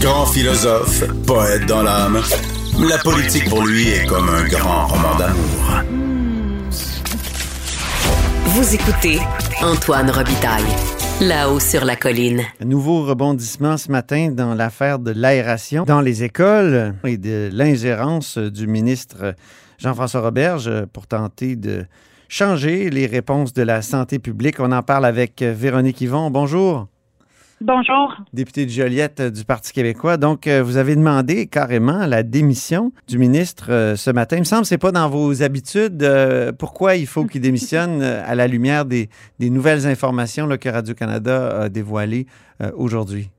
Grand philosophe, poète dans l'âme, la politique pour lui est comme un grand roman d'amour. Vous écoutez Antoine Robitaille. Là-haut sur la colline. Nouveau rebondissement ce matin dans l'affaire de l'aération dans les écoles et de l'ingérence du ministre Jean-François Roberge pour tenter de changer les réponses de la santé publique. On en parle avec Véronique Yvon. Bonjour. Bonjour. Député de Joliette du Parti québécois. Donc, euh, vous avez demandé carrément la démission du ministre euh, ce matin. Il me semble que ce n'est pas dans vos habitudes. Euh, pourquoi il faut qu'il démissionne à la lumière des, nouvelles informations que Radio-Canada a dévoilées aujourd'hui?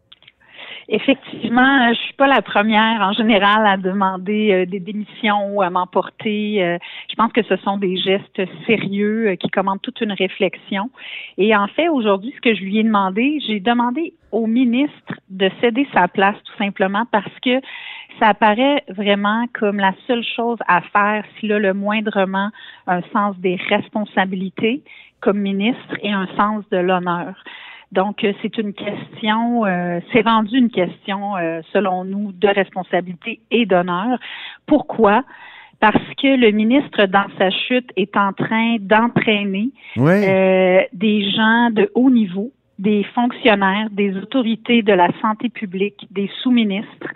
Effectivement, je suis pas la première en général à demander euh, des démissions ou à m'emporter. Euh, je pense que ce sont des gestes sérieux euh, qui commandent toute une réflexion. Et en fait, aujourd'hui, ce que je lui ai demandé, j'ai demandé au ministre de céder sa place tout simplement parce que ça apparaît vraiment comme la seule chose à faire s'il a le moindrement un sens des responsabilités comme ministre et un sens de l'honneur. Donc, euh, c'est une question, euh, c'est rendu une question, euh, selon nous, de responsabilité et d'honneur. Pourquoi? Parce que le ministre, dans sa chute, est en train d'entraîner des gens de haut niveau, des fonctionnaires, des autorités de la santé publique, des sous-ministres,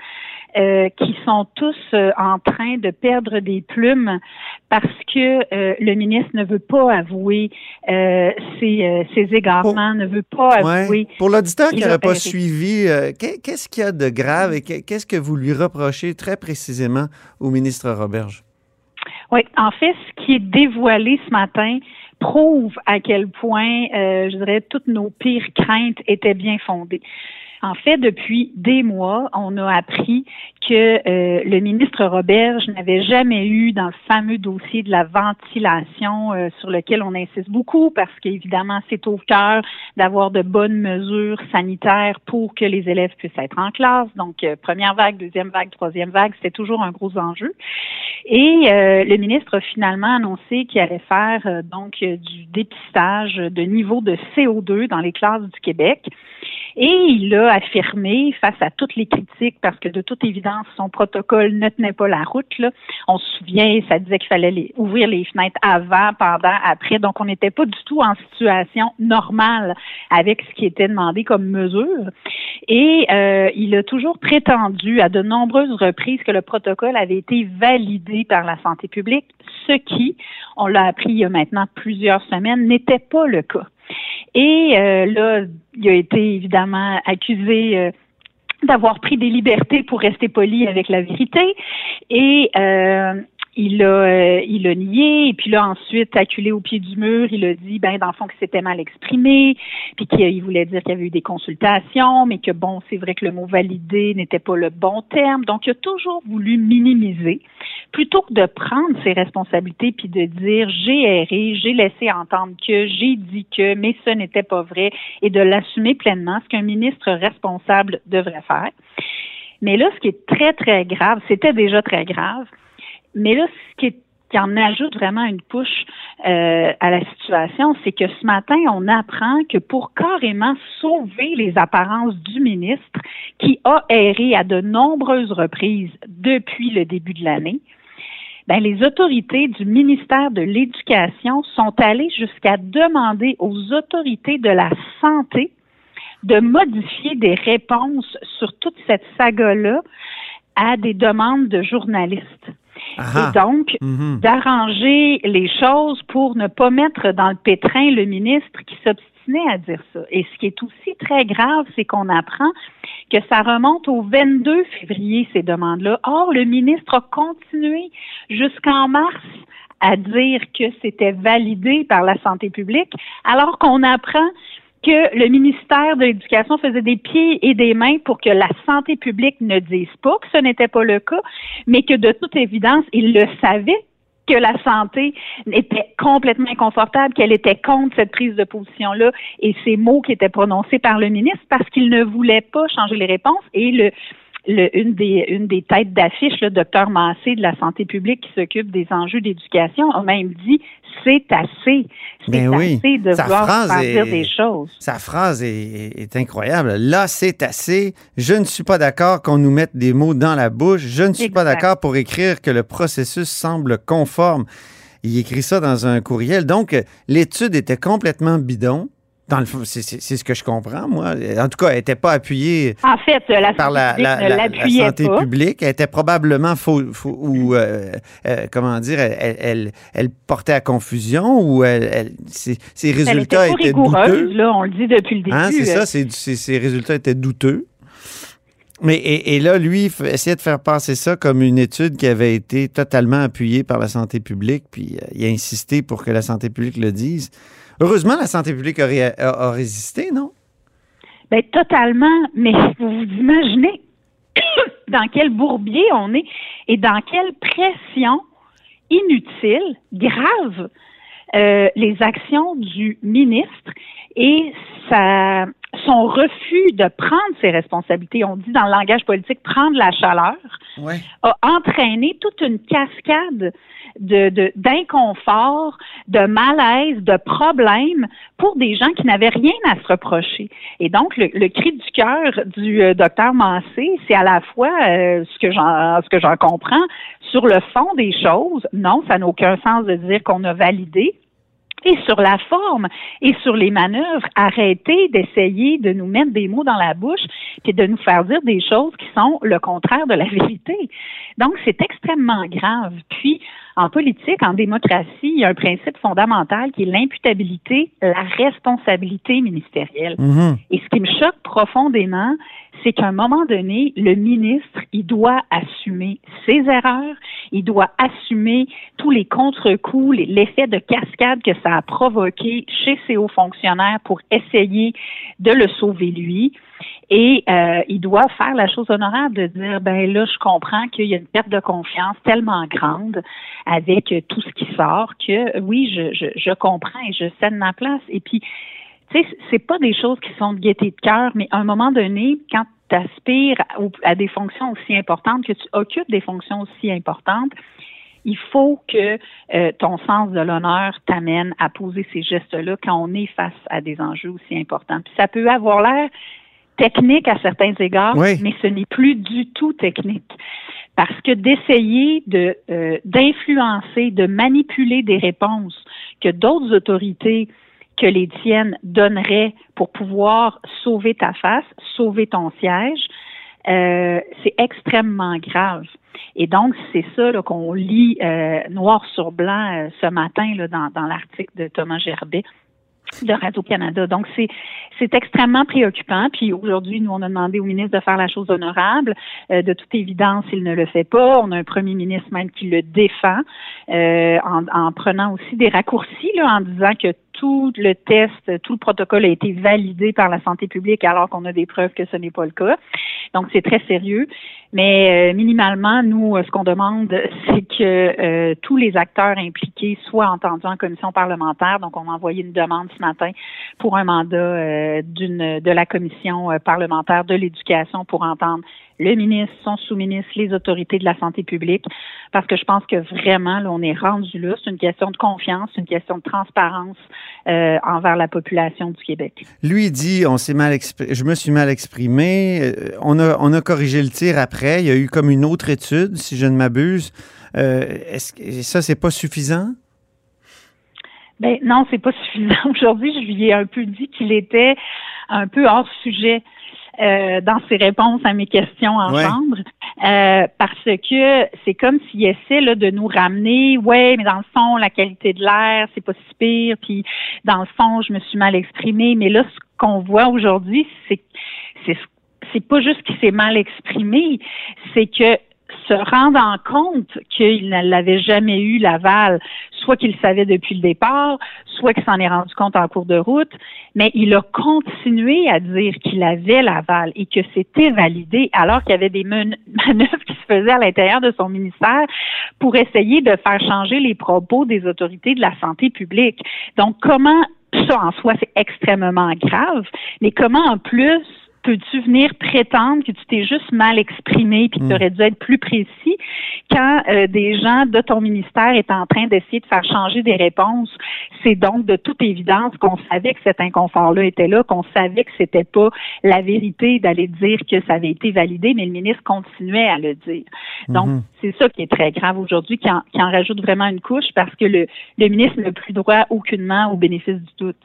euh, qui sont tous euh, en train de perdre des plumes parce que euh, le ministre ne veut pas avouer ses, ses, égarements, ne veut pas avouer. Pour l'auditeur qui n'aurait pas suivi, qu'est-ce qu'il y a de grave et qu'est-ce que vous lui reprochez très précisément au ministre Roberge? Oui, en fait, ce qui est dévoilé ce matin prouve à quel point, je dirais, toutes nos pires craintes étaient bien fondées. En fait, depuis des mois, on a appris que euh, le ministre Roberge n'avait jamais eu dans le fameux dossier de la ventilation euh, sur lequel on insiste beaucoup parce qu'évidemment, c'est au cœur d'avoir de bonnes mesures sanitaires pour que les élèves puissent être en classe. Donc, euh, première vague, deuxième vague, troisième vague, c'est toujours un gros enjeu. Et le ministre a finalement annoncé qu'il allait faire donc du dépistage de niveau de CO2 dans les classes du Québec. Et il a affirmé, face à toutes les critiques, parce que de toute évidence, son protocole ne tenait pas la route. Là. On se souvient, ça disait qu'il fallait ouvrir les fenêtres avant, pendant, après. Donc, on n'était pas du tout en situation normale avec ce qui était demandé comme mesure. Et euh, il a toujours prétendu à de nombreuses reprises que le protocole avait été validé par la santé publique, ce qui, on l'a appris il y a maintenant plusieurs semaines, n'était pas le cas. Et euh, là, il a été évidemment accusé euh, d'avoir pris des libertés pour rester poli avec la vérité. Euh, il a, euh, il a nié, et puis là, ensuite, acculé au pied du mur, il a dit, ben, dans le fond, que c'était mal exprimé, puis qu'il voulait dire qu'il y avait eu des consultations, mais que bon, c'est vrai que le mot validé n'était pas le bon terme. Donc, il a toujours voulu minimiser, plutôt que de prendre ses responsabilités puis de dire, j'ai erré, j'ai laissé entendre que, j'ai dit que, mais ce n'était pas vrai, et de l'assumer pleinement, ce qu'un ministre responsable devrait faire. Mais là, ce qui est très, très grave, c'était déjà très grave, mais là, ce qui, en ajoute vraiment une couche euh, à la situation, c'est que ce matin, on apprend que pour carrément sauver les apparences du ministre, qui a erré à de nombreuses reprises depuis le début de l'année, ben, les autorités du ministère de l'Éducation sont allées jusqu'à demander aux autorités de la santé de modifier des réponses sur toute cette saga-là à des demandes de journalistes. Et donc, mhm. d'arranger les choses pour ne pas mettre dans le pétrin le ministre qui s'obstinait à dire ça. Et ce qui est aussi très grave, c'est qu'on apprend que ça remonte au 22 février, ces demandes-là. Or, le ministre a continué jusqu'en mars à dire que c'était validé par la santé publique, alors qu'on apprend que le ministère de l'Éducation faisait des pieds et des mains pour que la santé publique ne dise pas que ce n'était pas le cas, mais que de toute évidence, il le savait que la santé était complètement inconfortable, qu'elle était contre cette prise de position-là et ces mots qui étaient prononcés par le ministre parce qu'il ne voulait pas changer les réponses. Et le une, des, une des têtes d'affiche, le docteur Massé de la santé publique qui s'occupe des enjeux d'éducation, a même dit c'est assez. C'est Ben oui. assez de Sa vouloir faire dire des choses. Sa phrase est, est incroyable. Là, c'est assez. Je ne suis pas d'accord qu'on nous mette des mots dans la bouche. Je ne suis pas d'accord pour écrire que le processus semble conforme. Il écrit ça dans un courriel. Donc, l'étude était complètement bidon. Dans le fond, c'est c'est- c'est ce que je comprends, moi. En tout cas, elle n'était pas appuyée En fait, la par la, santé la- la- santé pas. publique. Elle était probablement faux, faux- ou euh, euh, comment dire, elle, elle- elle- portait à confusion ou elle, elle- ses, ses Elle était résultats pas étaient douteux. là, on le dit depuis le début. Hein, c'est Euh, ça, c'est- c'est- ses résultats étaient douteux. Mais et, là, lui, il essayait de faire passer ça comme une étude qui avait été totalement appuyée par la santé publique, puis euh, il a insisté pour que la santé publique le dise. Heureusement, la santé publique a, ré- a- a résisté, non? Ben, totalement, mais vous vous imaginez dans quel bourbier on est et dans quelle pression inutile, grave, euh, les actions du ministre et sa, son refus de prendre ses responsabilités, on dit dans le langage politique prendre la chaleur, a entraîné toute une cascade de de- d'inconfort, de, malaise, de problèmes pour des gens qui n'avaient rien à se reprocher. Et donc, le, le cri du cœur du euh, docteur Massé, c'est à la fois euh, ce que j'en ce que j'en comprends sur le fond des choses. Non, ça n'a aucun sens de dire qu'on a validé. Et sur la forme et sur les manœuvres, arrêtez d'essayer de nous mettre des mots dans la bouche et de nous faire dire des choses qui sont le contraire de la vérité. Donc, c'est extrêmement grave. Puis, en politique, en démocratie, il y a un principe fondamental qui est l'imputabilité, la responsabilité ministérielle. Mhm. Et ce qui me choque profondément, c'est qu'à un moment donné, le ministre, il doit assumer ses erreurs, il doit assumer tous les contre-coups, l'effet de cascade que ça a provoqué chez ses hauts fonctionnaires pour essayer de le sauver lui. Et euh, il doit faire la chose honorable de dire ben là, je comprends qu'il y a une perte de confiance tellement grande avec tout ce qui sort que oui, je, je, je comprends et je cède ma place. Et puis, tu sais, c'est pas des choses qui sont de gaieté de cœur, mais à un moment donné, quand tu aspires à, des fonctions aussi importantes, que tu occupes des fonctions aussi importantes, il faut que euh, ton sens de l'honneur t'amène à poser ces gestes-là quand on est face à des enjeux aussi importants. Puis ça peut avoir l'air technique à certains égards, Oui. mais ce n'est plus du tout technique. Parce que d'essayer de euh, d'influencer, de manipuler des réponses que d'autres autorités que les tiennes donneraient pour pouvoir sauver ta face, sauver ton siège, euh, c'est extrêmement grave. Et donc, c'est ça qu'on lit euh, noir sur blanc euh, ce matin là, dans, dans l'article de Thomas Gerbet de Radio-Canada. Donc, c'est c'est extrêmement préoccupant. Puis aujourd'hui, nous, on a demandé au ministre de faire la chose honorable. Euh, de toute évidence, il ne le fait pas. On a un premier ministre même qui le défend euh, en, en prenant aussi des raccourcis là, en disant que tout le test, tout le protocole a été validé par la santé publique alors qu'on a des preuves que ce n'est pas le cas. Donc, c'est très sérieux. Mais euh, minimalement, nous, euh, ce qu'on demande, c'est que euh, tous les acteurs impliqués soient entendus en commission parlementaire. Donc, on a envoyé une demande ce matin pour un mandat euh, d'une de la commission euh, parlementaire de l'éducation pour entendre le ministre, son sous-ministre, les autorités de la santé publique, parce que je pense que vraiment, là, on est rendu là. C'est une question de confiance, une question de transparence euh, envers la population du Québec. Lui dit, on s'est mal exprimé, je me suis mal exprimé. Euh, On a, on a corrigé le tir après. Il y a eu comme une autre étude, si je ne m'abuse. Euh, Est-ce que ça, c'est pas suffisant? Ben non, c'est pas suffisant. Aujourd'hui, je lui ai un peu dit qu'il était un peu hors sujet euh, dans ses réponses à mes questions en Ouais. chambre, euh, parce que c'est comme s'il essaie là, de nous ramener, ouais, mais dans le fond, la qualité de l'air, c'est pas si pire, puis dans le fond, je me suis mal exprimée, mais là, ce qu'on voit aujourd'hui, c'est c'est c'est pas juste qu'il s'est mal exprimé, c'est que se rendre compte qu'il ne l'avait jamais eu l'aval, soit qu'il savait depuis le départ, soit qu'il s'en est rendu compte en cours de route, mais il a continué à dire qu'il avait l'aval et que c'était validé alors qu'il y avait des manœuvres qui se faisaient à l'intérieur de son ministère pour essayer de faire changer les propos des autorités de la santé publique. Donc, comment ça en soi, c'est extrêmement grave, mais comment en plus peux-tu venir prétendre que tu t'es juste mal exprimé puis que Mm. tu aurais dû être plus précis quand euh, des gens de ton ministère étaient en train d'essayer de faire changer des réponses? C'est donc de toute évidence qu'on savait que cet inconfort-là était là, qu'on savait que c'était pas la vérité d'aller dire que ça avait été validé, mais le ministre continuait à le dire. Donc, Mhm. c'est ça qui est très grave aujourd'hui, qui en, qui en rajoute vraiment une couche parce que le, le ministre n'a plus droit aucunement au bénéfice du doute.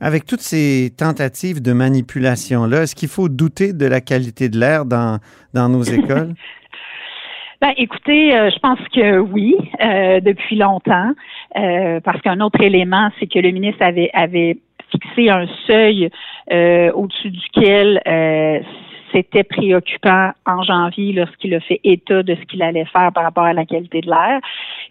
Avec toutes ces tentatives de manipulation-là, est-ce qu'il faut douter de la qualité de l'air dans, dans nos écoles? Ben, écoutez, euh, je pense que oui, euh, depuis longtemps, euh, parce qu'un autre élément, c'est que le ministre avait, avait fixé un seuil au-dessus duquel c'était préoccupant en janvier lorsqu'il a fait état de ce qu'il allait faire par rapport à la qualité de l'air.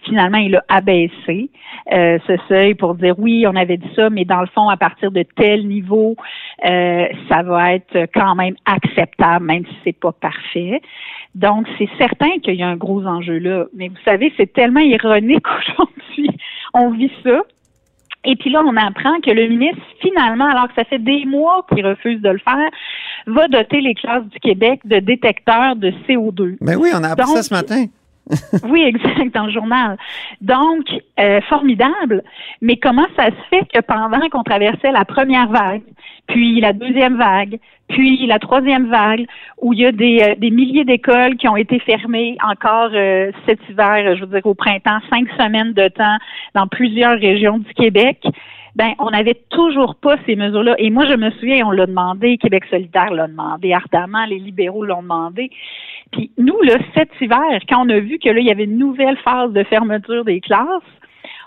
Finalement, il a abaissé euh, ce seuil pour dire oui, on avait dit ça, mais dans le fond, à partir de tel niveau, euh, ça va être quand même acceptable, même si c'est pas parfait. Donc, c'est certain qu'il y a un gros enjeu là. Mais vous savez, c'est tellement ironique aujourd'hui. On vit ça. Et puis là, on apprend que le ministre, finalement, alors que ça fait des mois qu'il refuse de le faire, va doter les classes du Québec de détecteurs de CO2. Ben oui, on a appris Donc, ça ce matin. Oui, exact, dans le journal. Donc, euh, formidable. Mais comment ça se fait que pendant qu'on traversait la première vague, puis la deuxième vague, puis la troisième vague, où il y a des, euh, des milliers d'écoles qui ont été fermées encore euh, cet hiver, je veux dire au printemps, cinq semaines de temps dans plusieurs régions du Québec, ben on n'avait toujours pas ces mesures-là. Et moi, je me souviens, on l'a demandé, Québec solidaire l'a demandé, ardemment, les libéraux l'ont demandé. Puis nous, là, cet hiver, quand on a vu que là, il y avait une nouvelle phase de fermeture des classes,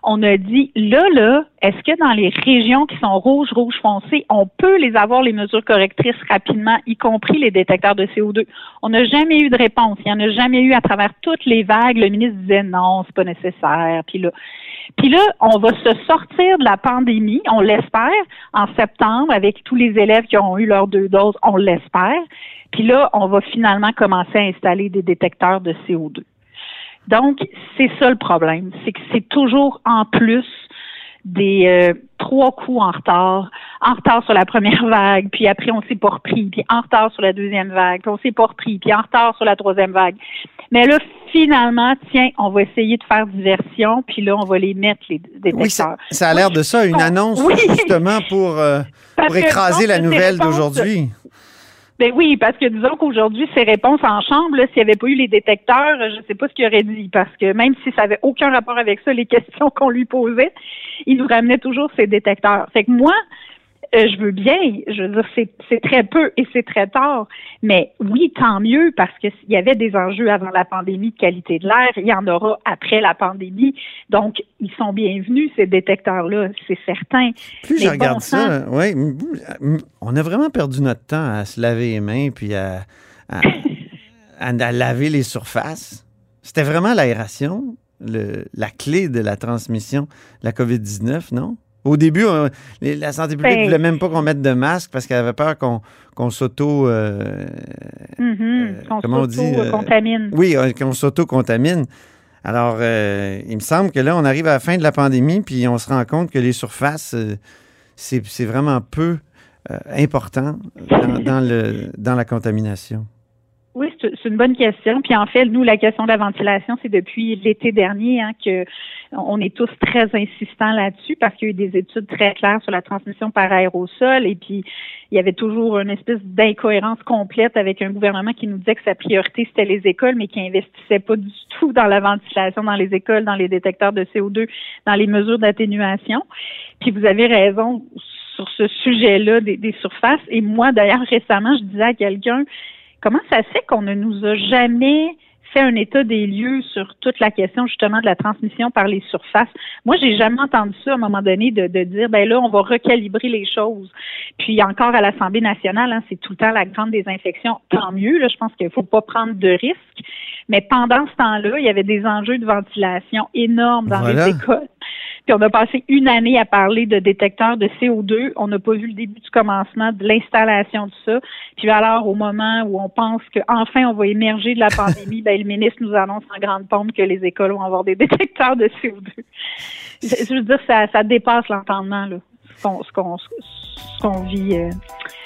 on a dit là, là, est-ce que dans les régions qui sont rouges, rouges foncées, on peut les avoir les mesures correctrices rapidement, y compris les détecteurs de CO2? On n'a jamais eu de réponse. Il n'y en a jamais eu à travers toutes les vagues. Le ministre disait non, c'est pas nécessaire. Puis là, puis là, on va se sortir de la pandémie, on l'espère, en septembre, avec tous les élèves qui ont eu leurs deux doses, on l'espère. Puis là, on va finalement commencer à installer des détecteurs de CO2. Donc, c'est ça le problème, c'est que c'est toujours en plus des euh, trois coups en retard, en retard sur la première vague, puis après on s'est pas repris, puis en retard sur la deuxième vague, puis on s'est pas repris, puis en retard sur la troisième vague. Mais là, finalement, tiens, on va essayer de faire diversion, puis là, on va les mettre, les détecteurs. Oui, ça, ça a l'air de ça, une annonce Oui. justement pour, euh, pour écraser la nouvelle d'aujourd'hui. Ben oui, parce que disons qu'aujourd'hui, ces réponses en chambre, s'il n'y avait pas eu les détecteurs, je ne sais pas ce qu'il aurait dit, parce que même si ça avait aucun rapport avec ça, les questions qu'on lui posait, il nous ramenait toujours ces détecteurs. Fait que moi, je veux bien, je veux dire, c'est, c'est très peu et c'est très tard, mais oui, tant mieux, parce qu'il y avait des enjeux avant la pandémie de qualité de l'air, il y en aura après la pandémie, donc ils sont bienvenus, ces détecteurs-là, c'est certain. Plus Mais je bon regarde ça, oui, on a vraiment perdu notre temps à se laver les mains puis à, à- à- à laver les surfaces. C'était vraiment l'aération, le- la clé de la transmission de la COVID-19, non? Au début, on- les- la santé publique ne Ben- voulait même pas qu'on mette de masque parce qu'elle avait peur qu'on s'auto... euh, Mhm, Euh, comment on dit, euh, contamine. oui, qu'on s'auto-contamine. Alors, il me semble que là, on arrive à la fin de la pandémie, puis on se rend compte que les surfaces, c'est c'est vraiment peu important dans, dans le, dans la contamination. Oui, c'est une bonne question. Puis en fait, nous, la question de la ventilation, c'est depuis l'été dernier hein, que on est tous très insistants là-dessus parce qu'il y a eu des études très claires sur la transmission par aérosol et puis il y avait toujours une espèce d'incohérence complète avec un gouvernement qui nous disait que sa priorité c'était les écoles, mais qui investissait pas du tout dans la ventilation dans les écoles, dans les détecteurs de CO2, dans les mesures d'atténuation. Puis vous avez raison sur ce sujet-là des, des surfaces. Et moi, d'ailleurs, récemment, je disais à quelqu'un Comment ça se fait qu'on ne nous a jamais fait un état des lieux sur toute la question justement de la transmission par les surfaces? Moi, j'ai jamais entendu ça à un moment donné de, de dire ben là, on va recalibrer les choses. Puis encore à l'Assemblée nationale, hein, c'est tout le temps la grande désinfection. Tant mieux, là, je pense qu'il faut pas prendre de risques. Mais pendant ce temps-là, il y avait des enjeux de ventilation énormes dans Voilà. les écoles. Puis on a passé une année à parler de détecteurs de CO2. On n'a pas vu le début du commencement de l'installation de ça. Puis alors, au moment où on pense qu'enfin on va émerger de la pandémie, ben, le ministre nous annonce en grande pompe que les écoles vont avoir des détecteurs de CO2. Je veux dire, ça, ça dépasse l'entendement, là. ce qu'on vit euh,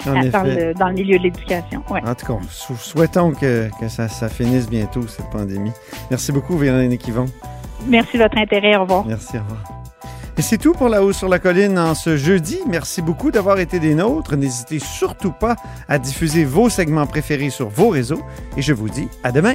dans, le, dans le milieu de l'éducation. Ouais. En tout cas, sou- souhaitons que, que ça, ça finisse bientôt, cette pandémie. Merci beaucoup, Véronique Yvon. Merci de votre intérêt. Au revoir. Merci, au revoir. Et c'est tout pour La Haut sur la Colline en ce jeudi. Merci beaucoup d'avoir été des nôtres. N'hésitez surtout pas à diffuser vos segments préférés sur vos réseaux. Et je vous dis à demain.